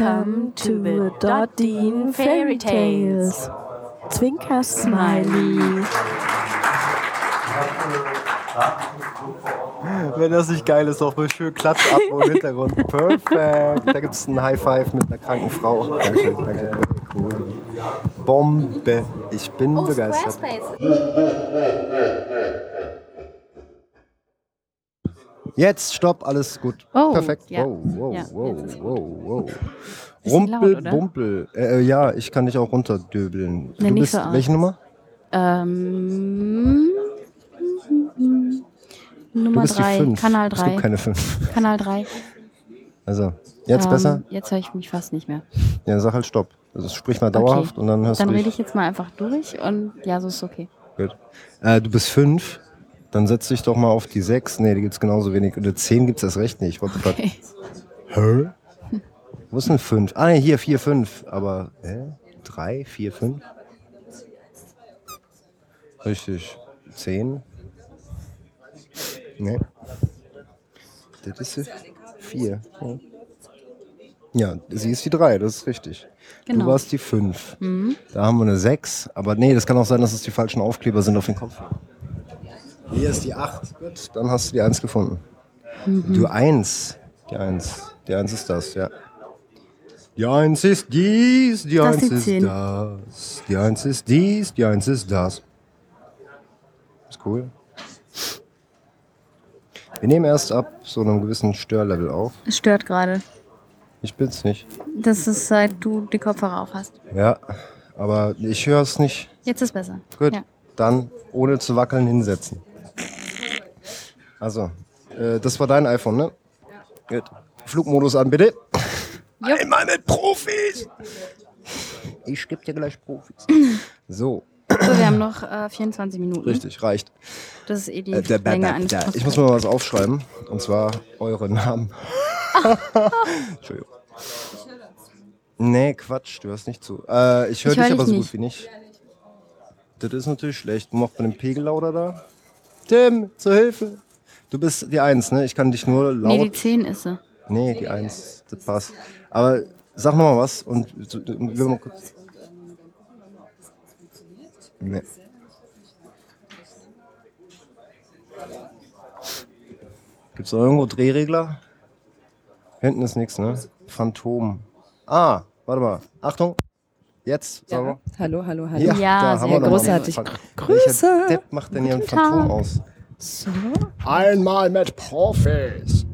Welcome to the Dottin Fairy Tales. Zwinker Smiley. Wenn das nicht geil ist, auch mal schön Klatsch ab im Hintergrund. Perfekt. Da gibt es einen High Five mit einer kranken Frau. Danke, danke. Cool. Bombe. Ich bin Oh, begeistert. Jetzt, stopp, alles gut. Oh, Perfekt. ja. Wow, wow, Ja, wow, wow, wow. Laut, Rumpel, oder? Bumpel. Äh, ja, ich kann dich auch runterdöbeln. Nee, du bist, so welche Nummer? Ähm, Nummer bist die 3, 5. Kanal Es 3. gibt keine 5. Kanal 3. Also, jetzt ähm, besser? Jetzt höre ich mich fast nicht mehr. Ja, sag halt Stopp. Also, sprich mal dauerhaft und dann hörst Dann du rede dich. ich jetzt mal einfach durch und ja, so ist okay. Gut. Äh, du bist 5. Dann setz dich doch mal auf die 6. Nee, die gibt's genauso wenig. Oder 10 gibt's erst recht nicht. What the fuck? okay. Hä? Wo ist denn 5? Ah, nee, hier 4, 5. Aber, hä? 3, 4, 5? Richtig. 10? Nee. Das ist die 4. Ja, sie ist die 3, das ist richtig. Genau. Du warst die 5. Da haben wir eine 6. Aber nee, das kann auch sein, dass es die falschen Aufkleber sind auf den Kopf. Hier ist die 8. Gut, dann hast du die 1 gefunden. Du 1. Die 1. Die 1 ist das, ja. Die 1 ist dies, die Das 1 ist die ist 10. das. Die 1 ist dies, die 1 ist das. Ist cool. Wir nehmen erst ab so einem gewissen Störlevel auf. Es stört gerade. Ich bin's nicht. Das ist, seit du die Kopfhörer auf hast. Ja, aber ich höre es nicht. Jetzt ist besser. Gut, Ja. dann ohne zu wackeln hinsetzen. Also, äh, das war dein iPhone, ne? Gut. Flugmodus an, bitte. Einmal mit Profis. Ich geb dir gleich Profis. So, So, wir haben noch äh, 24 Minuten. richtig, reicht. Das ist eh die Äh, da, Länge da, eines da. Ich muss mal was aufschreiben. Und zwar eure Namen. Entschuldigung. Nee, Quatsch, du hörst nicht zu. Äh, ich höre Ich hör dich aber so nicht. gut wie nicht. Das ist natürlich schlecht. Macht man den Pegel lauter da? Tim, zur Hilfe. Du bist die Eins, ne? Ich kann dich nur laut. Nee, die 10 ist sie. Nee, die Eins, das passt. Aber sag noch mal was und wir mal kurz. Nee. Gibt's da irgendwo Drehregler? Hinten ist nichts, ne? Phantom. Ah, warte mal. Achtung. Jetzt, mal. Hallo, hallo, hallo. Ja, Ja, sehr großartig. Grüße. Welcher Depp macht denn hier ein Phantom aus? So. Einmal mit Profis.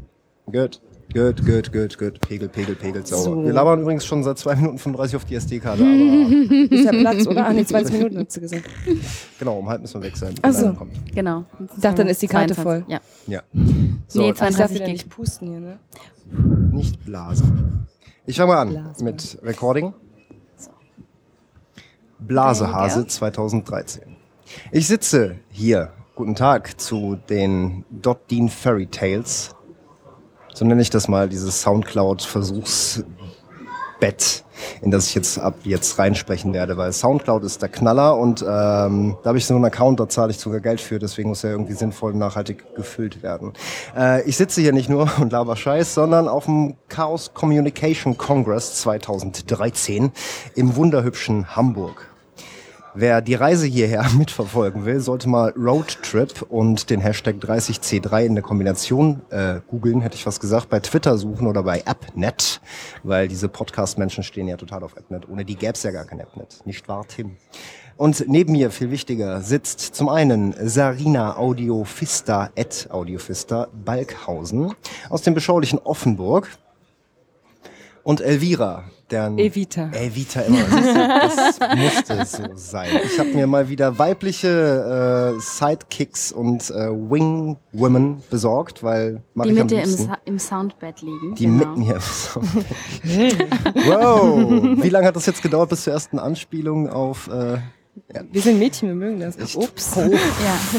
Gut, gut, gut, gut, gut. Pegel, Pegel, Pegel, sauber. So. Wir labern übrigens schon seit 2 Minuten 35 auf die SD-Karte, aber Ist ja Platz, oder? Ah, nee, 20 Minuten hat sie gesagt. genau, um halb müssen wir weg sein. Ach so. Dann kommt. Genau. Ich dachte, dann ist die Karte 22. voll. Ja. Ja. So, Nee, Ich darf 32 wieder Gig. nicht pusten hier, ne? nicht blasen. Ich fange mal an Blasen. mit Recording. Blasehase Ja. 2013. Ich sitze hier, guten Tag, zu den Dot Dean Fairy Tales. So nenne ich das mal, dieses Soundcloud-Versuchsbett, in das ich jetzt ab jetzt reinsprechen werde, weil Soundcloud ist der Knaller und ähm, da habe ich so einen Account, da zahle ich sogar Geld für, deswegen muss er irgendwie sinnvoll und nachhaltig gefüllt werden. Äh, ich sitze hier nicht nur und laber Scheiß, sondern auf dem Chaos Communication Congress 2013 im wunderhübschen Hamburg. Wer die Reise hierher mitverfolgen will, sollte mal Roadtrip und den Hashtag 30C3 in der Kombination äh, googeln, hätte ich was gesagt, bei Twitter suchen oder bei AppNet, weil diese Podcast-Menschen stehen ja total auf AppNet. Ohne die gäbe es ja gar kein AppNet. Nicht wahr, Tim? Und neben mir, viel wichtiger, sitzt zum einen Sarina Audiofista at Audiofista Balkhausen aus dem beschaulichen Offenburg und Elvira, deren Evita. Evita immer. Das, das musste so sein. Ich habe mir mal wieder weibliche äh, Sidekicks und äh, Wing Women besorgt, weil Die mit dir im. Sa im Soundbed liegen. Die genau. mit mir. wow. Wie lange hat das jetzt gedauert bis zur ersten Anspielung auf äh, Wir sind Mädchen, wir mögen das. Ups. Oh, Ja.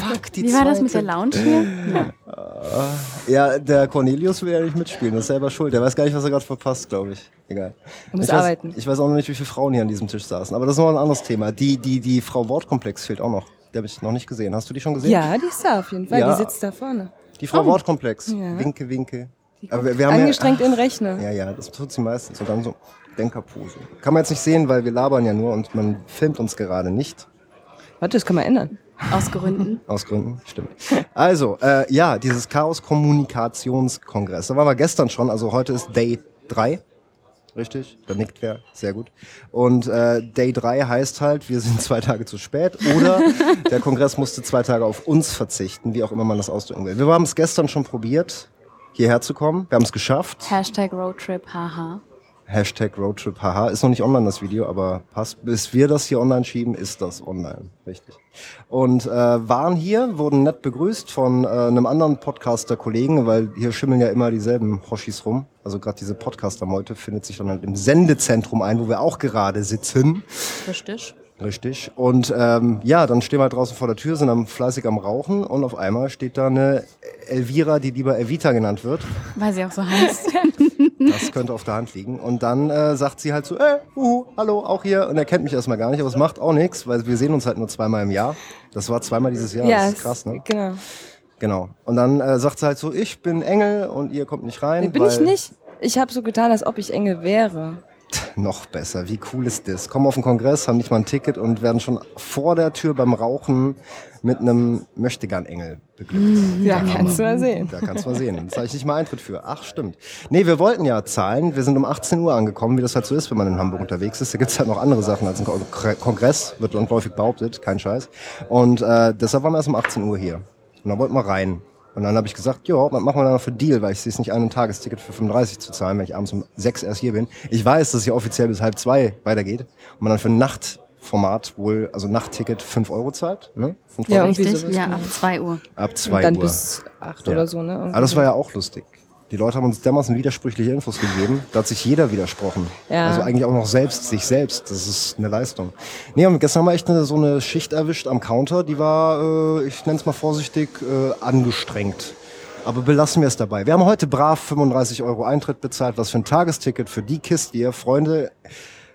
fuck, die Wie war das mit der zweite. Lounge hier? Ja. Ja, der Cornelius will ja nicht mitspielen, das ist selber schuld. Der weiß gar nicht, was er gerade verpasst, glaube ich. Egal. Er muss ich weiß, arbeiten. Ich weiß auch noch nicht, wie viele Frauen hier an diesem Tisch saßen. Aber das ist noch ein anderes Thema. Die, die, die Frau Wortkomplex fehlt auch noch. Die habe ich noch nicht gesehen. Hast du die schon gesehen? Ja, die ist da auf jeden Fall. Ja. Die sitzt da vorne. Die Frau Oh. Wortkomplex. Ja. Winke, winke. Aber wir, wir haben Angestrengt in den Rechner. ja, ja, ja, das tut sie meistens. Und dann so Denkerpose. Kann man jetzt nicht sehen, weil wir labern ja nur und man filmt uns gerade nicht. Warte, das kann man ändern. Aus Gründen. Aus Gründen, stimmt. Also, äh, ja, dieses Chaos-Kommunikationskongress. Da waren wir gestern schon, also heute ist Day 3. Richtig, da nickt wer, sehr gut. Und äh, Day 3 heißt halt, wir sind zwei Tage zu spät oder der Kongress musste zwei Tage auf uns verzichten, wie auch immer man das ausdrücken will. Wir haben es gestern schon probiert, hierher zu kommen. Wir haben es geschafft. Hashtag Roadtrip, haha. Hashtag Roadtrip, haha. Ist noch nicht online das Video, aber passt. Bis wir das hier online schieben, ist das online. Richtig. Und äh, waren hier, wurden nett begrüßt von äh, einem anderen Podcaster-Kollegen, weil hier schimmeln ja immer dieselben Hoshis rum. Also gerade diese Podcaster-Meute findet sich dann halt im Sendezentrum ein, wo wir auch gerade sitzen. Richtig. Richtig. Und ähm, ja, dann stehen wir halt draußen vor der Tür, sind am, fleißig am Rauchen und auf einmal steht da eine Elvira, die lieber Evita genannt wird. Weil sie auch so heißt. Das könnte auf der Hand liegen. Und dann äh, sagt sie halt so, äh, uhu, hallo, auch hier. Und er kennt mich erstmal gar nicht, aber es macht auch nichts, weil wir sehen uns halt nur zweimal im Jahr. Das war zweimal dieses Jahr, das ist krass, ne? Genau. Genau. Und dann äh, sagt sie halt so, ich bin Engel und ihr kommt nicht rein. Nee, bin ich nicht. Ich habe so getan, als ob ich Engel wäre. Noch besser. Wie cool ist das? Kommen auf den Kongress, haben nicht mal ein Ticket und werden schon vor der Tür beim Rauchen mit einem Möchtegern-Engel beglückt. Ja, kannst du mal sehen. Da kannst du mal sehen. Da zahle ich nicht mal Eintritt für. Ach, stimmt. Nee, wir wollten ja zahlen. Wir sind um 18 Uhr angekommen, wie das halt so ist, wenn man in Hamburg unterwegs ist. Da gibt's halt noch andere Sachen als ein Kon- Kongress, wird landläufig behauptet, kein Scheiß. Und äh, deshalb waren wir erst um 18 Uhr hier. Und dann wollten wir rein. Und dann habe ich gesagt, ja, was machen wir da noch für Deal, weil ich sehe es nicht ein, ein Tagesticket für 35 zu zahlen, wenn ich abends um 6 erst hier bin. Ich weiß, dass es hier offiziell bis halb zwei weitergeht und man dann für ein Nachtformat wohl, also Nachtticket 5 Euro zahlt. Ne? Fünf Ja, Euro? Richtig? Ja, ab 2 Uhr. Ab 2 Und dann Uhr. bis acht Ja. oder so, ne? Aber das war ja auch lustig. Die Leute haben uns dermaßen widersprüchliche Infos gegeben. Da hat sich jeder widersprochen. Ja. Also eigentlich auch noch selbst, sich selbst. Das ist eine Leistung. Nee, und gestern haben wir echt eine, so eine Schicht erwischt am Counter. Die war, äh, ich nenne es mal vorsichtig, äh, angestrengt. Aber belassen wir es dabei. Wir haben heute brav 35 Euro Eintritt bezahlt. Was für ein Tagesticket für die Kiste hier. Freunde,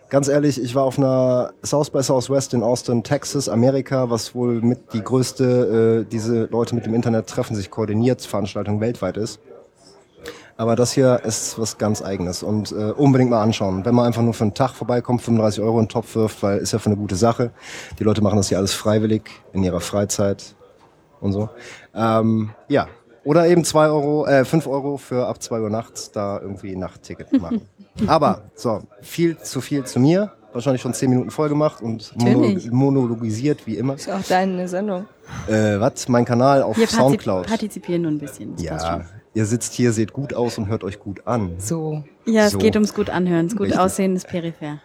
ganz ehrlich, ich war auf einer South by Southwest in Austin, Texas, Amerika, was wohl mit die größte, äh, diese Leute mit dem Internet treffen sich koordiniert, Veranstaltung weltweit ist. Aber das hier ist was ganz Eigenes und äh, unbedingt mal anschauen. Wenn man einfach nur für einen Tag vorbeikommt, 35 Euro in den Topf wirft, weil ist ja für eine gute Sache. Die Leute machen das hier alles freiwillig in ihrer Freizeit und so. Ähm, ja. Oder eben zwei Euro, äh, 5 Euro für ab 2 Uhr nachts da irgendwie Nachtticket machen. Aber so, viel zu viel zu mir. Wahrscheinlich schon 10 Minuten voll gemacht und Natürlich. monologisiert wie immer. Ist auch deine Sendung. Äh, was? Mein Kanal auf Wir Soundcloud. partizipieren nur ein bisschen. Ja. Ihr sitzt hier, seht gut aus und hört euch gut an. So. Ja, es So. geht ums gut anhören. Das gut Richtig. aussehen ist peripher.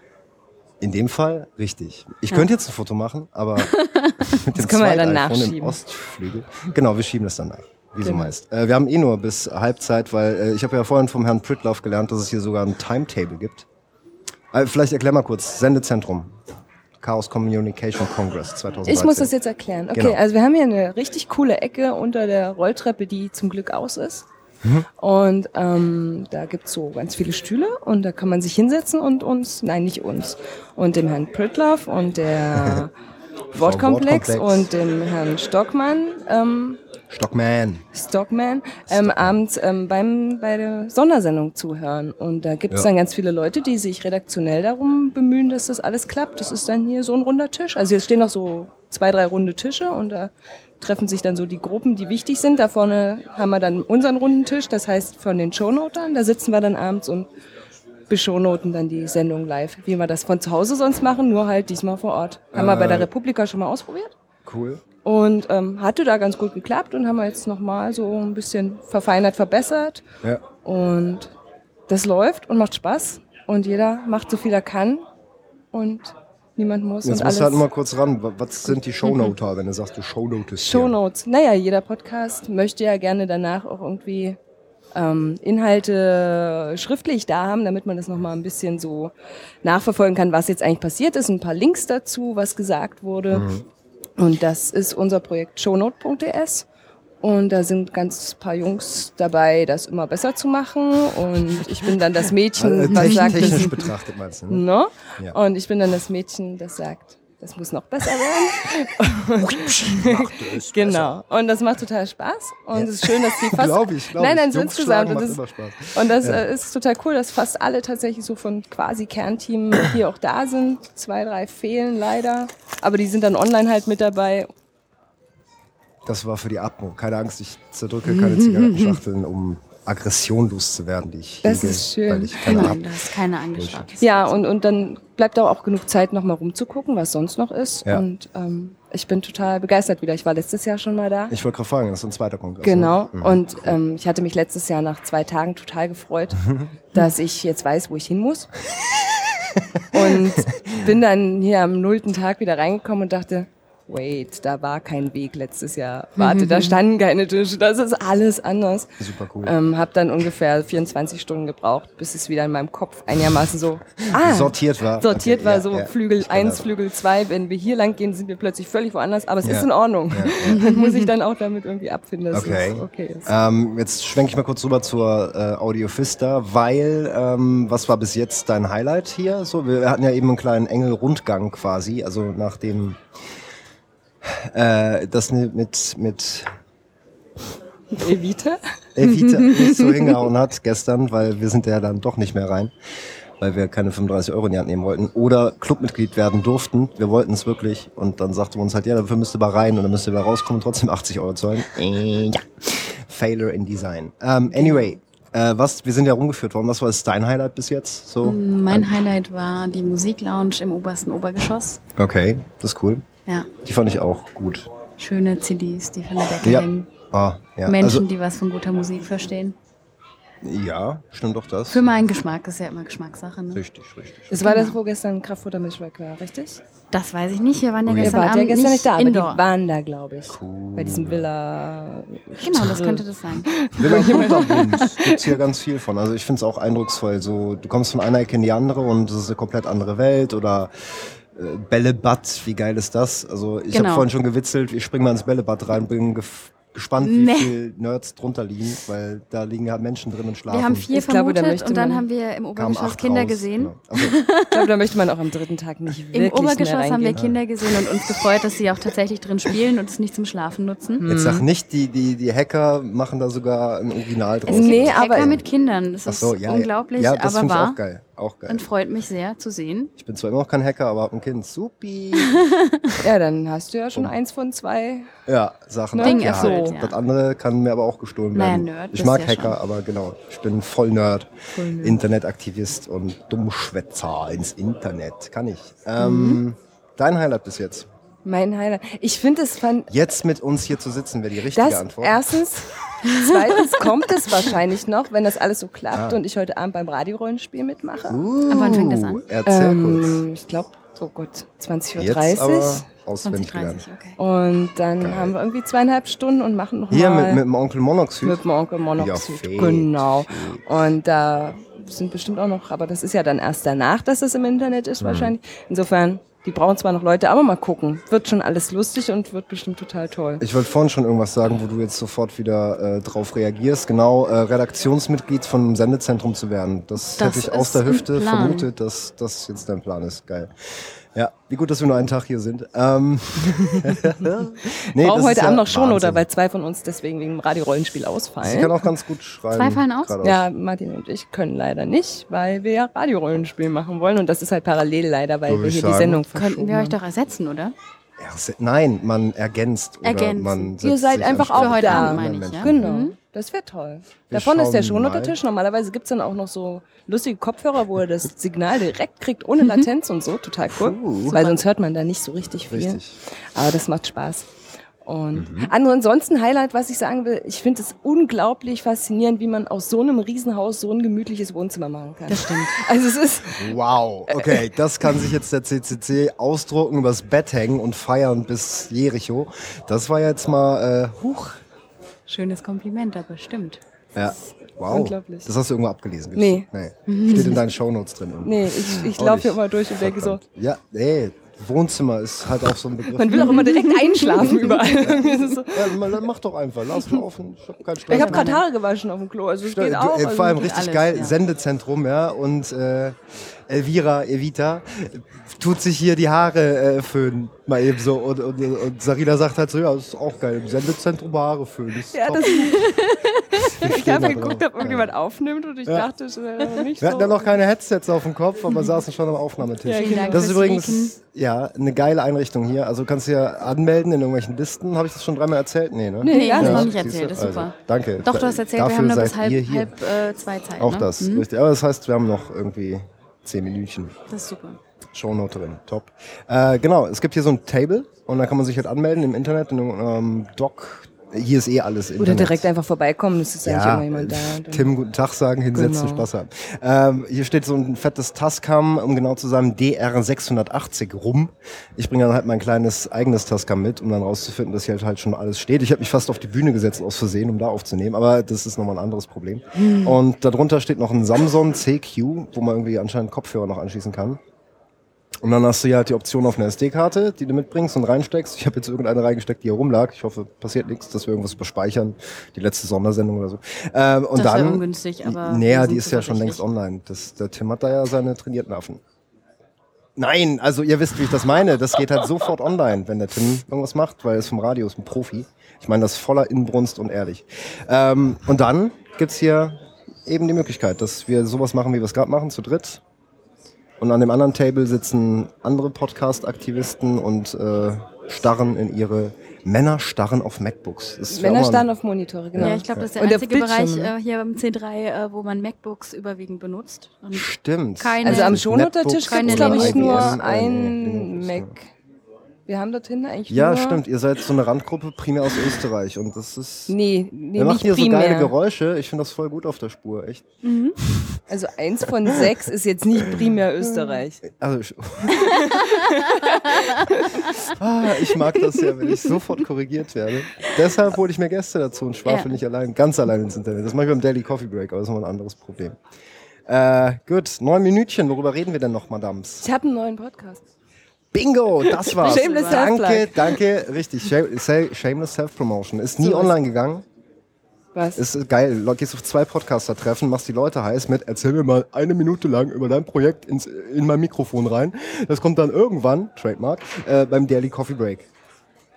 In dem Fall richtig. Ich könnte jetzt ein Foto machen, aber mit dem können wir ja dann Zweit-iPhone im nachschieben. Ostflügel. Genau, wir schieben das dann nach. Wie so Genau. meist. Äh, wir haben eh nur bis Halbzeit, weil äh, ich habe ja vorhin vom Herrn Pritloff gelernt, dass es hier sogar ein Timetable gibt. Äh, vielleicht erklär mal kurz. Sendezentrum. Chaos Communication Congress 2013. Ich muss das jetzt erklären. Okay, Genau. also wir haben hier eine richtig coole Ecke unter der Rolltreppe, die zum Glück aus ist. Und ähm, da gibt's so ganz viele Stühle und da kann man sich hinsetzen und uns, nein, nicht uns, und dem Herrn Pritloff und der Wortkomplex Wortkomplex. und dem Herrn Stockmann, ähm, Stockman. Stockman, ähm, abends ähm, beim, bei der Sondersendung zuhören. Und da gibt's Ja. dann ganz viele Leute, die sich redaktionell darum bemühen, dass das alles klappt. Das ist dann hier so ein runder Tisch. Also hier stehen noch so zwei, drei runde Tische und da treffen sich dann so die Gruppen, die wichtig sind. Da vorne haben wir dann unseren runden Tisch, das heißt von den Shownotern. Da sitzen wir dann abends und beschownoten dann die Sendung live, wie wir das von zu Hause sonst machen, nur halt diesmal vor Ort. Haben wir bei der Republika schon mal ausprobiert. Cool. Und ähm, hatte da ganz gut geklappt und haben wir jetzt nochmal so ein bisschen verfeinert, verbessert. Ja. Und das läuft und macht Spaß. Und jeder macht so viel er kann. Und niemand muss. Jetzt und musst du halt mal kurz ran. Wa- Was sind die Shownoter, wenn du sagst, du Shownotest hier? Shownotes. Naja, jeder Podcast möchte ja gerne danach auch irgendwie ähm, Inhalte schriftlich da haben, damit man das nochmal ein bisschen so nachverfolgen kann, was jetzt eigentlich passiert ist. Ein paar Links dazu, was gesagt wurde. Und das ist unser Projekt shownote.ds. Und da sind ganz paar Jungs dabei, das immer besser zu machen. Und ich bin dann das Äh, Mädchen, was technisch, sagt, technisch das, betrachtet meinst du, ne? no? Ja. Und ich bin dann das Mädchen, das sagt, das muss noch besser werden. genau. Und das macht total Spaß. Und es ist schön, dass die fast. Glaub ich, glaub nein, nein, so insgesamt. schlagen Und das, und das Ja. äh, ist total cool, dass fast alle tatsächlich so von quasi Kernteam hier auch da sind. Zwei, drei fehlen leider. Aber die sind dann online halt mit dabei. Das war für die Atmo. Keine Angst, ich zerdrücke keine Zigarettenschachteln, um Aggression loszuwerden, die ich Das hege, ist schön. weil ich keine Nein, habe. da ist keine angeschaut. Ja, und, und dann bleibt auch genug Zeit, nochmal rumzugucken, was sonst noch ist. Ja. Und ähm, ich bin total begeistert wieder. Ich war letztes Jahr schon mal da. Ich wollte gerade fragen, das ist ein zweiter Kongress. Genau. Ne? Mhm. Und ähm, ich hatte mich letztes Jahr nach zwei Tagen total gefreut, dass ich jetzt weiß, wo ich hin muss. und bin dann hier am nullten Tag wieder reingekommen und dachte, wait, da war kein Weg letztes Jahr. Warte, da standen keine Tische. Das ist alles anders. Super cool. Ähm, hab dann ungefähr 24 Stunden gebraucht, bis es wieder in meinem Kopf einigermaßen so ah, sortiert war. sortiert Okay, war, ja, so ja. Flügel Ich kenn 1, das. Flügel 2. Wenn wir hier lang gehen, sind wir plötzlich völlig woanders, aber es Ja. ist in Ordnung. Ja, Dann muss ich dann auch damit irgendwie abfinden, dass Okay. es okay ist. Ähm, jetzt schwenke ich mal kurz rüber zur äh, Audiofista, weil ähm, was war bis jetzt dein Highlight hier? So, wir hatten ja eben einen kleinen Engel-Rundgang quasi, also nachdem äh, das mit mit Evita? Evita nicht so hingehauen hat gestern, weil wir sind ja dann doch nicht mehr rein, weil wir keine 35 Euro in die Hand nehmen wollten oder Clubmitglied werden durften. Wir wollten es wirklich und dann sagte man uns halt, ja, dafür müsst ihr mal rein und dann müsst ihr mal rauskommen und trotzdem 80 Euro zahlen. Äh, ja. Failure in Design. Ähm, anyway, äh, was, wir sind ja rumgeführt worden. Was war jetzt dein Highlight bis jetzt? So? Mein Highlight war die Musiklounge im obersten Obergeschoss. Okay, das ist cool. Ja, Die fand ich auch gut. schöne CDs, die von der Decke Ja. hängen. Ah, ja. Menschen, also, die was von guter Musik verstehen. ja, stimmt doch das. Für meinen Geschmack ist ja immer Geschmackssache. Ne? Richtig, richtig. Das war das, wo gestern Kraftfutter Mischwerk war, richtig? Das weiß ich nicht. Wir waren ja Ui. Ihr gestern wart Abend ja gestern nicht da, aber indoor. die waren da, glaube ich. Bei diesem Villa. Genau, das könnte das sein. Villa Kunterbund gibt's hier ganz viel von. Also ich finde es auch eindrucksvoll. So, du kommst von einer Ecke in die andere und es ist eine komplett andere Welt oder Bällebad, wie geil ist das? Also ich habe Genau. vorhin schon gewitzelt, ich spring mal ins Bällebad rein, bin gespannt, wie Nee. viel Nerds drunter liegen, weil da liegen halt Menschen drin und schlafen. Wir haben vier Ich glaube, da vermutet und dann haben wir im Obergeschoss Kinder raus. gesehen. Genau. Also, Ich glaube, da möchte man auch am dritten Tag nicht wirklich Im Obergeschoss haben wir. Kinder gesehen und uns gefreut, dass sie auch tatsächlich drin spielen und es nicht zum Schlafen nutzen. Jetzt sag nicht, die, die, die Hacker machen da sogar ein Original draus. Es gibt Nee, Hacker aber- mit Kindern. Das Ach ist so, ja, unglaublich, ja, das aber wahr. auch geil. Auch geil. Und freut mich sehr zu sehen. Ich bin zwar immer noch kein Hacker, aber hab ein Kind. Supi. Ja, dann hast du ja schon eins von zwei. Ja, Sachen Ding ja. Das andere kann mir aber auch gestohlen Naja, werden. Nerd ich mag ja Hacker, schon. aber genau, ich bin voll Nerd. Internetaktivist und Dummschwätzer ins Internet. Kann ich. Ähm, Mhm. Dein Highlight bis jetzt? Mein Highlight. Ich finde es fand Jetzt mit uns hier zu sitzen, wäre die richtige das Antwort. erstens. Zweitens kommt es wahrscheinlich noch, wenn das alles so klappt Ah. und ich heute Abend beim Radiorollenspiel mitmache. uh, Aber wann fängt das an? Erzähl Ähm, ich glaube, oh Gott, 20.30 kurz. Uhr. Auswendig 2030, gelernt. okay. Und dann haben wir irgendwie zweieinhalb Stunden und machen noch Hier mal mit, mit dem Onkel Monoxid. mit dem Onkel Ja, Monoxid. fett, genau. Und da sind bestimmt auch noch, aber das ist ja dann erst danach, dass es im Internet Mhm. ist wahrscheinlich. Insofern, die brauchen zwar noch Leute, aber mal gucken. Wird schon alles lustig und wird bestimmt total toll. Ich wollte vorhin schon irgendwas sagen, wo du jetzt sofort wieder äh, drauf reagierst. Genau, äh, Redaktionsmitglied von einem Sendezentrum zu werden. Das, Das hätte ich aus der Hüfte vermutet, dass das jetzt dein Plan ist. Geil. Ja, wie gut, dass wir nur einen Tag hier sind. Ähm, nee, Brauchen heute ist ja Abend noch schon, Wahnsinn. oder? Weil zwei von uns deswegen wegen dem Radiorollenspiel Sie kann ausfallen. auch ganz gut schreiben. Zwei fallen aus? Ja, Martin und ich können leider nicht, weil wir ja Radiorollenspiel machen wollen. Und das ist halt parallel leider, weil Würde wir hier sagen. die Sendung verschoben Könnten wir euch doch ersetzen, oder? Ja, se- Nein, man ergänzt. Man Ihr setzt seid sich einfach auch Für heute da. Abend meine ich, ja. Genau, Mhm. Das wäre toll. Wir Davon ist der schon mal. unter Tisch. Normalerweise gibt's dann auch noch so lustige Kopfhörer, wo er das Signal direkt kriegt, ohne Mhm. Latenz und so. Total cool. Puh. Weil sonst hört man da nicht so richtig viel. Richtig. Aber das macht Spaß. Und Mhm. ansonsten Highlight, was ich sagen will, ich finde es unglaublich faszinierend, wie man aus so einem Riesenhaus so ein gemütliches Wohnzimmer machen kann. Das stimmt. Also es ist, Wow, okay, das kann sich jetzt der CCC ausdrucken, übers Bett hängen und feiern bis Jericho. Das war jetzt mal, äh, huch. Schönes Kompliment, aber stimmt. Ja, wow. Unglaublich. Das hast du irgendwo abgelesen? Nee. nee. Steht in deinen Shownotes drin. nee, ich, ich laufe hier immer durch und denke so. Ja, nee, Wohnzimmer ist halt auch so ein Begriff. Man will auch immer direkt einschlafen überall. So- ja, man- mach doch einfach, lass laufen. Ich hab keinen Stress. ich habe gerade Haare gewaschen auf dem Klo, also es geht auch. Also vor allem richtig alles, geil, ja. Sendezentrum, ja, und äh, Elvira, Evita, tut sich hier die Haare äh, föhnen, mal eben so. Und, und, und Sarina sagt halt so, ja, das ist auch geil, im Sendezentrum Haare föhnen. Das ja, top. das, ich habe geguckt, ob irgendjemand aufnimmt und ich Ja. dachte, das wäre noch nicht Wir so. hatten ja noch keine Headsets auf dem Kopf, aber saßen schon am Aufnahmetisch. Ja, Dank Das ist übrigens ja, eine geile Einrichtung hier. Also du kannst hier anmelden in irgendwelchen Listen. Habe ich das schon dreimal erzählt? Nee, ne? Nee, hast du nicht. noch nicht erzählt, du? das ist super. Also, danke. Doch, du hast erzählt, wir Dafür haben nur bis halb, halb äh, zwei Zeit. Auch ne? das, Hm? richtig. Aber das heißt, wir haben noch irgendwie zehn Minütchen. Das ist super. Shownote drin, top. Äh, genau, es gibt hier so ein Table und da kann man sich halt anmelden im Internet, in einem ähm, Doc. Hier ist eh alles Oder Internet. direkt einfach vorbeikommen, es ist eigentlich ja, immer jemand da. Tim, guten Tag sagen, hinsetzen, Genau. Spaß haben. Ähm, hier steht so ein fettes Tascam, um genau zu sagen, DR680 rum. Ich bringe dann halt mein kleines eigenes Tascam mit, um dann rauszufinden, dass hier halt, halt schon alles steht. Ich habe mich fast auf die Bühne gesetzt aus Versehen, um da aufzunehmen, aber das ist nochmal ein anderes Problem. Und darunter steht noch ein Samsung CQ, wo man irgendwie anscheinend Kopfhörer noch anschließen kann. Und dann hast du ja halt die Option auf eine SD-Karte, die du mitbringst und reinsteckst. Ich habe jetzt irgendeine reingesteckt, die hier rumlag. Ich hoffe, passiert nichts, dass wir irgendwas überspeichern. Die letzte Sondersendung oder so. Ähm, und Das dann, ungünstig, aber Naja, die ist ja schon längst online. Das, der Tim hat da ja seine trainierten Affen. Nein, also ihr wisst, wie ich das meine. Das geht halt sofort online, wenn der Tim irgendwas macht, weil er ist vom Radio, ist ein Profi. Ich meine das voller Inbrunst und ehrlich. Ähm, und dann gibt's hier eben die Möglichkeit, dass wir sowas machen, wie wir es gerade machen, zu dritt. Und an dem anderen Table sitzen andere Podcast-Aktivisten und äh, starren in ihre Männer starren auf MacBooks. Männer starren auf Monitore, genau. Ja, ich glaube, das ist der Und der einzige Bereich Bildschirm, äh, hier im C3, äh, wo man MacBooks überwiegend benutzt. Und Stimmt. Keine- Also am keine gibt es, glaube ich, nur äh, ein Mac. Wir haben dorthin eigentlich Ja, stimmt. Ihr seid so eine Randgruppe primär aus Österreich und das ist. Nee, nee macht nicht hier so primär. geile Geräusche. Ich finde das voll gut auf der Spur, echt. Also eins von sechs ist jetzt nicht primär Österreich. Also ich, ah, ich mag das ja, wenn ich sofort korrigiert werde. Deshalb hole ich mir Gäste dazu und schwafel Ja. nicht allein, ganz allein ins Internet. Das mache ich beim Daily Coffee Break, aber das ist noch ein anderes Problem. Äh, gut, neun Minütchen. Worüber reden wir denn noch, Madams? Ich habe einen neuen Podcast. Bingo, das war's. Shameless danke, danke, richtig. Shame- Shameless Self-Promotion. Ist nie So online gegangen. Was? Ist geil. Le- Gehst auf zwei Podcaster-Treffen, machst die Leute heiß mit, erzähl mir mal eine Minute lang über dein Projekt ins, in mein Mikrofon rein. Das kommt dann irgendwann, Trademark, äh, beim Daily Coffee Break.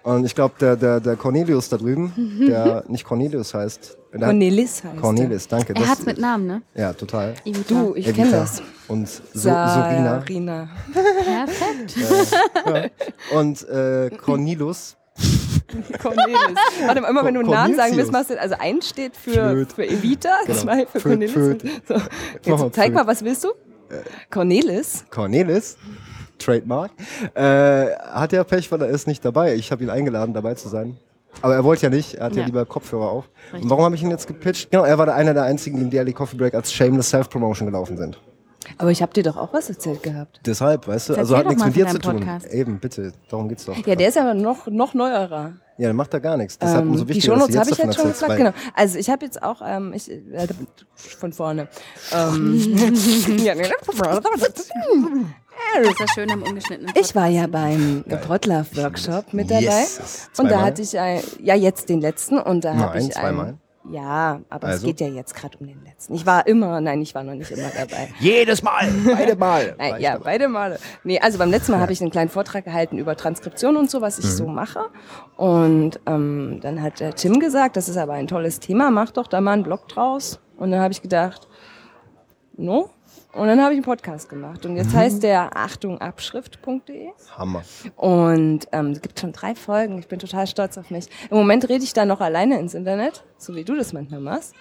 Und ich glaube, der, der, der Cornelius da drüben, der nicht Cornelius heißt. Cornelis heißt Cornelis, danke. er hat's mit Namen, ne? Ja, total. Evita. er. Du, ich kenne das. Und so, Sorina. Sarina. Perfekt. Und äh, Cornelius. Cornelis. Warte mal, immer wenn du einen Namen sagen willst, Cornelius. machst du, also eins steht für, für Evita, Genau. zwei für Cornelis. So. Jetzt zeig mal, was willst du? Cornelis? Cornelis, Trademark, äh, hat ja Pech, weil er ist nicht dabei. Ich habe ihn eingeladen, dabei zu sein. Aber er wollte ja nicht, er hat ja, Ja. lieber Kopfhörer auf. Richtig. Und warum habe ich ihn jetzt gepitcht? Genau, er war der einer der einzigen, die im Daily Coffee Break als Shameless Self-Promotion gelaufen sind. Aber ich habe dir doch auch was erzählt gehabt. Deshalb, weißt du, also hat nichts mit dir zu deinem tun. Podcast. Eben, bitte, darum geht's doch. Ja, der ist aber noch, noch neuerer. Ja, dann macht er gar nichts. Deshalb Ähm, umso die wichtiger, dass Shownotes du habe jetzt ich jetzt schon davon gesagt, genau. Also ich habe jetzt auch, ähm, ich, äh, von vorne. Ähm, ja, Das ist ja schön am ungeschnittenen ich war ja beim Potlove-Workshop mit dabei. Yes. Und da hatte ich, ein, ja jetzt den letzten und da habe Nein, ich zweimal. Ein, ja, aber Also? es geht ja jetzt gerade um den letzten. Ich war immer, nein, ich war noch nicht immer dabei. Jedes Mal, beide Mal. Nein, ja, dabei. beide Male. Nee, also beim letzten Mal habe ich einen kleinen Vortrag gehalten über Transkription und so, was Mhm. ich so mache. Und ähm, dann hat der Tim gesagt, das ist aber ein tolles Thema, mach doch da mal einen Blog draus. Und dann habe ich gedacht, no. Und dann habe ich einen Podcast gemacht. Und Mhm. jetzt heißt der Achtung Abschrift.de. Hammer. Und ähm, es gibt schon drei Folgen. Ich bin total stolz auf mich. Im Moment rede ich da noch alleine ins Internet, so wie du das manchmal machst.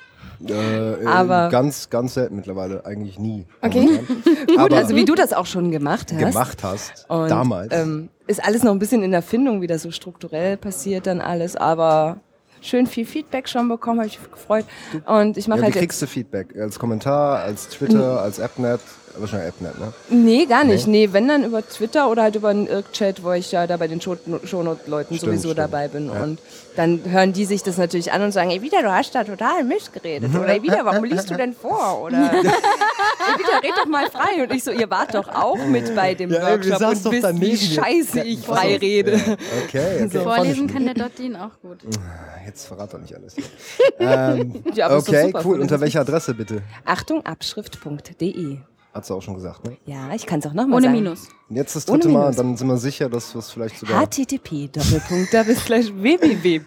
Äh, Aber- äh, ganz, ganz selten mittlerweile, eigentlich nie. Okay. Gut, Aber also wie du das auch schon gemacht hast. gemacht hast, Und, damals. Ähm, ist alles noch ein bisschen in der Findung, wie das so strukturell passiert dann alles, aber schön viel Feedback schon bekommen, habe ich mich gefreut. Und ich mache Ja, wie halt jetzt, kriegst du Feedback? Als Kommentar, als Twitter, als Appnet, wahrscheinlich App nicht, ne? Nee, gar nicht. Nee. wenn dann über Twitter oder halt über einen Irk-Chat, wo ich ja da bei den Show- Shownote-Leuten sowieso stimmt. dabei bin. Ja. Und dann hören die sich das natürlich an und sagen, ey, wieder, du hast da total Mist geredet. Oder ey, wieder, warum liest du denn vor? Oder ey, wieder, red doch mal frei. Und ich so, ihr wart doch auch mit bei dem Ja, Workshop und wisst, wie scheiße ich frei rede. Okay, okay. fand ich Vorlesen kann der Dottin auch gut. Jetzt verrat doch nicht alles. ähm, Ja, okay, super, cool. Unter welcher Adresse bitte? Achtung, abschrift.de. Hat sie auch schon gesagt, ne? Ja, ich kann es auch nochmal Ohne sagen. Minus. Jetzt das Ohne dritte Mal, Minus. dann sind wir sicher, dass wir es vielleicht sogar. http doppelpunkt slash www.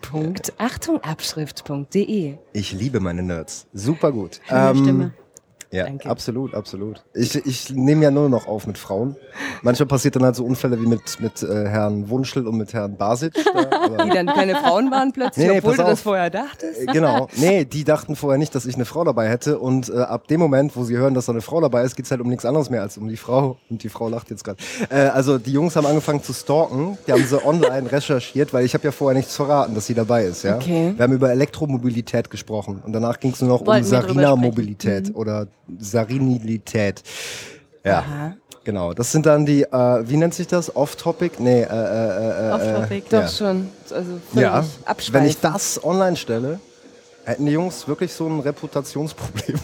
Achtung, abschrift.de. Ich liebe meine Nerds. Super gut. Ähm, Stimme. Ja, Danke. absolut, absolut. Ich, ich nehme ja nur noch auf mit Frauen. Manchmal passiert dann halt so Unfälle wie mit, mit äh, Herrn Wunschel und mit Herrn Basic. Da, Die dann keine Frauen waren plötzlich, Nee, nee, obwohl du das auf. vorher dachtest. Äh, genau. Nee, die dachten vorher nicht, dass ich eine Frau dabei hätte. Und äh, ab dem Moment, wo sie hören, dass da eine Frau dabei ist, geht's halt um nichts anderes mehr als um die Frau. Und die Frau lacht jetzt gerade. Äh, also die Jungs haben angefangen zu stalken. Die haben sie online recherchiert, weil ich habe ja vorher nichts verraten, dass sie dabei ist. Ja? Okay. Wir haben über Elektromobilität gesprochen. Und danach ging's nur noch um Wollten drüber Sarina-Mobilität oder Sarinilität. Ja. Aha. Genau, das sind dann die, äh, wie nennt sich das? Off-Topic? Nee, äh, äh, äh, äh, Off-Topic. Doch Ja. schon. Also völlig ja, abschweifen. wenn ich das online stelle, hätten die Jungs wirklich so ein Reputationsproblem.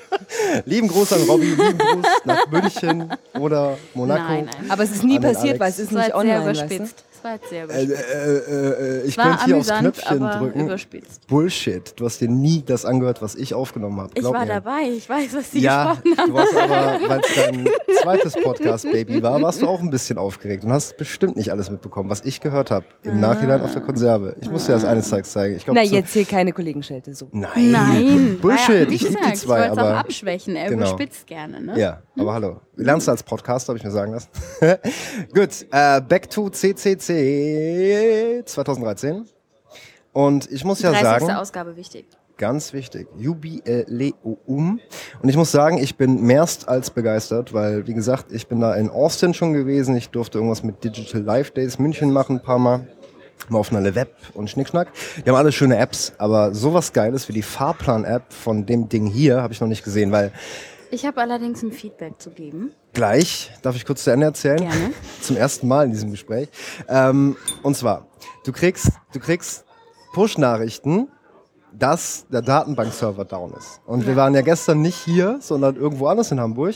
lieben Gruß an Robby, lieben Gruß nach München oder Monaco. Nein, nein. Aber es ist nie An passiert, Alex. weil es ist nicht jetzt sehr online. Weißt überspitzt. Das war jetzt sehr Äh, überspitzt. äh, äh, äh, ich war könnte hier aufs Knöpfchen drücken. überspitzt. Bullshit. Du hast dir nie das angehört, was ich aufgenommen habe. Ich war dabei, ich weiß, was Sie Ja, gesprochen haben. du warst aber, weil es dein zweites Podcast-Baby war, warst du auch ein bisschen aufgeregt und hast bestimmt nicht alles mitbekommen, was ich gehört habe. Im Nachhinein auf der Konserve. Ich muss dir das eines Tages zeigen. Ich glaub, Na, jetzt hier keine Kollegenschelte so. Nein. Nein. Bullshit. Ja, ich liebe die zwei, Ich wollte es auch abschwächen. Er Genau. überspitzt gerne, ne? Ja, aber hallo. Wie lernst du als Podcast, habe ich mir sagen lassen. Gut, äh, Back to CCC 2013. Und ich muss ja 30. sagen, Ausgabe wichtig. ganz wichtig, Jubiläum. Und ich muss sagen, ich bin mehrst als begeistert, weil, wie gesagt, ich bin da in Austin schon gewesen. Ich durfte irgendwas mit Digital Life Days München machen, ein paar Mal. Mal auf einer Web und Schnickschnack. Die haben alle schöne Apps, aber sowas Geiles wie die Fahrplan-App von dem Ding hier habe ich noch nicht gesehen, weil Ich habe allerdings ein Feedback zu geben. Gleich, darf ich kurz zu Ende erzählen? Gerne. Zum ersten Mal in diesem Gespräch. Ähm, und zwar, du kriegst, du kriegst Push-Nachrichten, dass der Datenbankserver down ist. Und wir waren ja gestern nicht hier, sondern irgendwo anders in Hamburg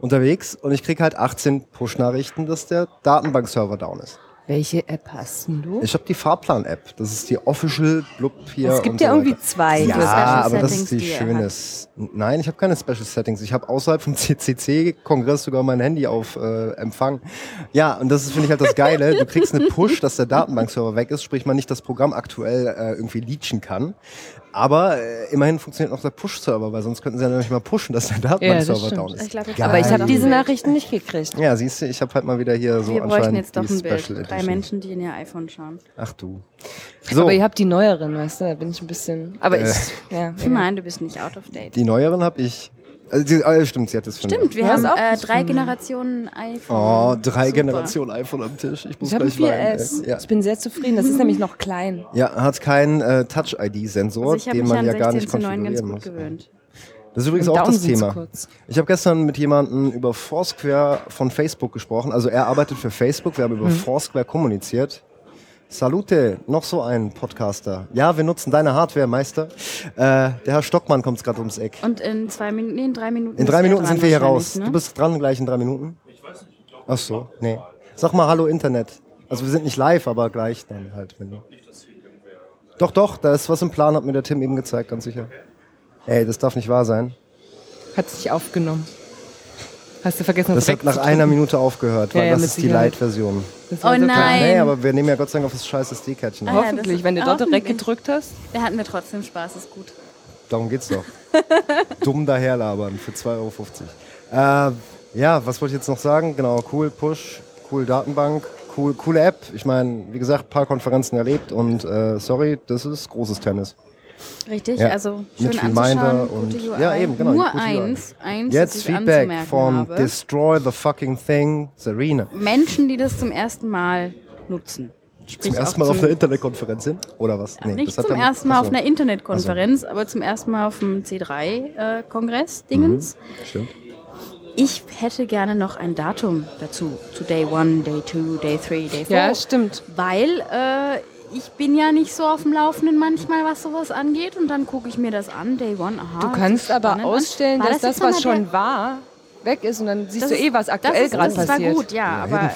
unterwegs und ich krieg halt 18 Push-Nachrichten, dass der Datenbankserver down ist. Welche App hast denn du? Ich habe die Fahrplan-App. Das ist die Official Blub hier. Es gibt ja so irgendwie zwei. Ja, aber das ist die die schönes. Nein, ich habe keine Special Settings. Ich habe außerhalb vom CCC-Kongress sogar mein Handy auf äh, Empfang. Ja, und das ist, finde ich, halt das Geile. Du kriegst eine Push, dass der Datenbankserver weg ist, sprich man nicht das Programm aktuell äh, irgendwie leachen kann. Aber äh, immerhin funktioniert noch der Push-Server, weil sonst könnten sie ja noch nicht mal pushen, dass der Datenbankserver stimmt. down ist. Ich glaub. Aber ich habe diese Nachrichten nicht gekriegt. Ja, siehst du, ich habe halt mal wieder hier so Wir bräuchten anscheinend jetzt doch die ein Bild. Drei. Menschen, die in ihr iPhone schauen. Ach du. So. Aber ihr habt die neueren, weißt du? Da bin ich ein bisschen. Aber Äh. ich. Ja, ja. Nein, du bist nicht out of date. Die neueren habe ich. Also die, ah, stimmt, sie hat es mir. Stimmt, wir Ja, haben äh, drei Generationen iPhone. Oh, drei Super. Generationen iPhone am Tisch. Ich muss Ich habe ein gleich weinen. 4S. ey. Ja. Ich bin sehr zufrieden. Das ist nämlich noch klein. ja, hat keinen äh, Touch-ID-Sensor, Also den man an ja gar 16 nicht zu 9 ganz konfigurieren gut muss. gewöhnt. Das ist übrigens auch das Thema. kurz. Ich habe gestern mit jemandem über Foursquare von Facebook gesprochen. Also er arbeitet für Facebook, wir haben Mhm. über Foursquare kommuniziert. Salute, noch so ein Podcaster. Ja, wir nutzen deine Hardware, Meister. Äh, der Herr Stockmann kommt gerade ums Eck. Und in zwei Minuten, nee, in drei Minuten. In drei Minuten dran sind wir hier raus. Ne? Du bist dran gleich in drei Minuten? Ich weiß nicht. Ach so, nee. Sag mal Hallo Internet. Also wir sind nicht live, aber gleich dann halt, wenn du. Doch, doch, da ist was im Plan, hat mir der Tim eben gezeigt, ganz sicher. Ey, das darf nicht wahr sein. Hat sich aufgenommen. Hast du vergessen, Das hat nach einer? Minute aufgehört, weil Ja, ja, das ist die. Light-Version. Oh nein. Nee, aber wir nehmen ja Gott sei Dank auf das scheiß SD-Kärtchen. Ah, Hoffentlich, wenn du dort hoffentlich. gedrückt hast. Da hatten wir trotzdem Spaß, ist gut. Darum geht's doch. Dumm daherlabern für 2,50 Euro. Äh, ja, was wollte ich jetzt noch sagen? Genau, cool Push, cool Datenbank, cool, coole App. Ich meine, wie gesagt, paar Konferenzen erlebt und äh, sorry, das ist großes Tennis. Richtig, Ja, also schön mit Reminder und- gute UI. ja, eben, genau, Nur eins, eins, Jetzt Feedback von habe. Destroy the fucking thing, Serena. Menschen, die das zum ersten Mal nutzen. Sprich Zum ersten Mal auf zum- einer Internetkonferenz hin? Oder was? Nee, Nicht das hat zum dann- ersten Mal Achso, auf einer Internetkonferenz, aber zum ersten Mal auf dem C3-Kongress-Dingens. Stimmt. Ich hätte gerne noch ein Datum dazu. Zu Day 1, Day 2, Day 3, Day 4. Ja, stimmt. Weil äh, ich bin ja nicht so auf dem Laufenden manchmal, was sowas angeht. Und dann gucke ich mir das an, Day 1, aha. Du das kannst aber ausstellen, dass das, noch was schon war, weg ist und dann siehst Das du eh, was das aktuell ist- gerade Das passiert. war gut, ja. aber.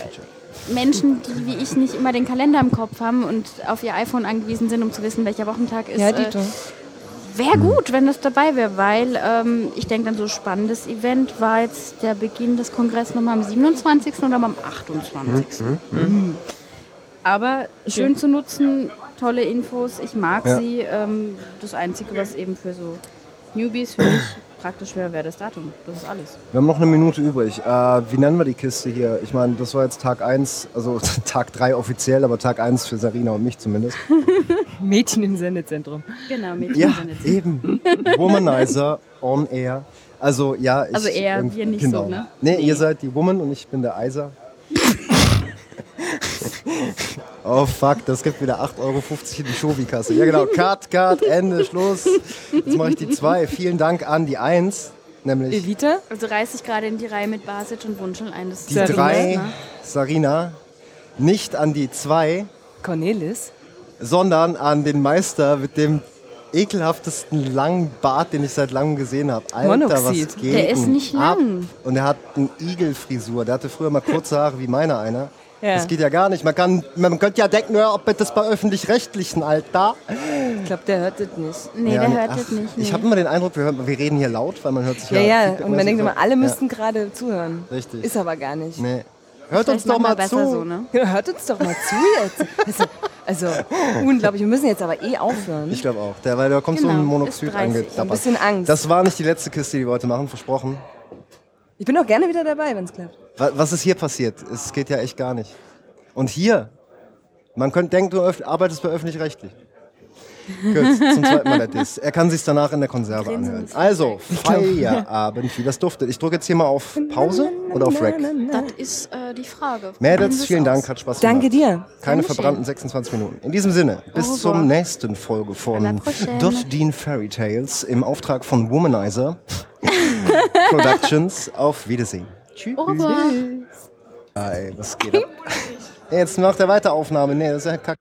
Menschen, die wie ich nicht immer den Kalender im Kopf haben und auf ihr iPhone angewiesen sind, um zu wissen, welcher Wochentag ist, Ja, äh, wäre gut, wenn das dabei wäre, weil ähm, ich denke, dann so spannendes Event war jetzt der Beginn des Kongresses nochmal am 27. oder am 28. Mhm. Aber schön zu nutzen, tolle Infos, ich mag Ja. sie. Ähm, das Einzige, was eben für so Newbies für mich praktisch wäre, wäre das Datum. Das ist alles. Wir haben noch eine Minute übrig. Äh, wie nennen wir die Kiste hier? Ich meine, das war jetzt Tag 1, also Tag 3 offiziell, aber Tag 1 für Sarina und mich zumindest. Mädchen im Sendezentrum. Genau, mit Ja, Internet. eben. Womanizer on air. Also ja, ich, Also eher wir nicht genau. so, ne? Nee, Nee. ihr seid die Woman und ich bin der Eiser. Oh fuck, das gibt wieder 8,50 Euro in die Shovi-Kasse. Ja genau, Cut, Cut, Ende, Schluss. Jetzt mache ich die 2. Vielen Dank an die 1, nämlich Evita? Also reiße ich gerade in die Reihe mit Basic und Wunschel ein. Das ist die sehr 3, ne? Sarina. Nicht an die 2, Cornelis? sondern an den Meister mit dem ekelhaftesten langen Bart, den ich seit langem gesehen habe. Alter, Monoxid. was geht Der ist nicht ab? lang. Und er hat eine Igelfrisur. Der hatte früher mal kurze Haare wie meiner einer. Ja. Das geht ja gar nicht. Man, kann, man könnte ja denken, ja, ob das bei Öffentlich-Rechtlichen, Alter. Ich glaube, der hört das nicht. Nee, ja, der hört ach, das nicht. Ich Nee. habe immer den Eindruck, wir, hören, wir reden hier laut, weil man hört sich Ja, ja... ja, und man denkt immer, alle ja. müssten gerade zuhören. Richtig. Ist aber gar nicht. Nee. Hört Vielleicht uns doch mal zu. besser so, ne? Ja, Hört uns doch mal zu jetzt. Also, also unglaublich. Wir müssen jetzt aber eh aufhören. Ich glaube auch. Der, weil da kommt so Genau, ein ist Monoxid 30. angedappert. Ein bisschen Angst. Das war nicht die letzte Kiste, die wir heute machen, versprochen. Ich bin auch gerne wieder dabei, wenn es klappt. Wa- Was ist hier passiert? Es geht ja echt gar nicht. Und hier, man könnte denken, du arbeitest bei öffentlich-rechtlich. Gut, zum zweiten Mal der Diss. Er kann sich danach in der Konserve anhören. Also, Feierabend, wie das duftet. Ich drücke jetzt hier mal auf Pause oder auf Rack. Das ist äh, die Frage. Mädels, vielen Dank, hat Spaß gemacht. Danke dir. Keine Dankeschön. verbrannten 26 Minuten. In diesem Sinne, bis Au zur nächsten Folge von. Dot Dean Fairy Tales im Auftrag von Womanizer Productions. Auf Wiedersehen. Tschüss. Au revoir. Ey, was geht ab? Jetzt macht er weiter Aufnahme. Nee, das ist ja kack.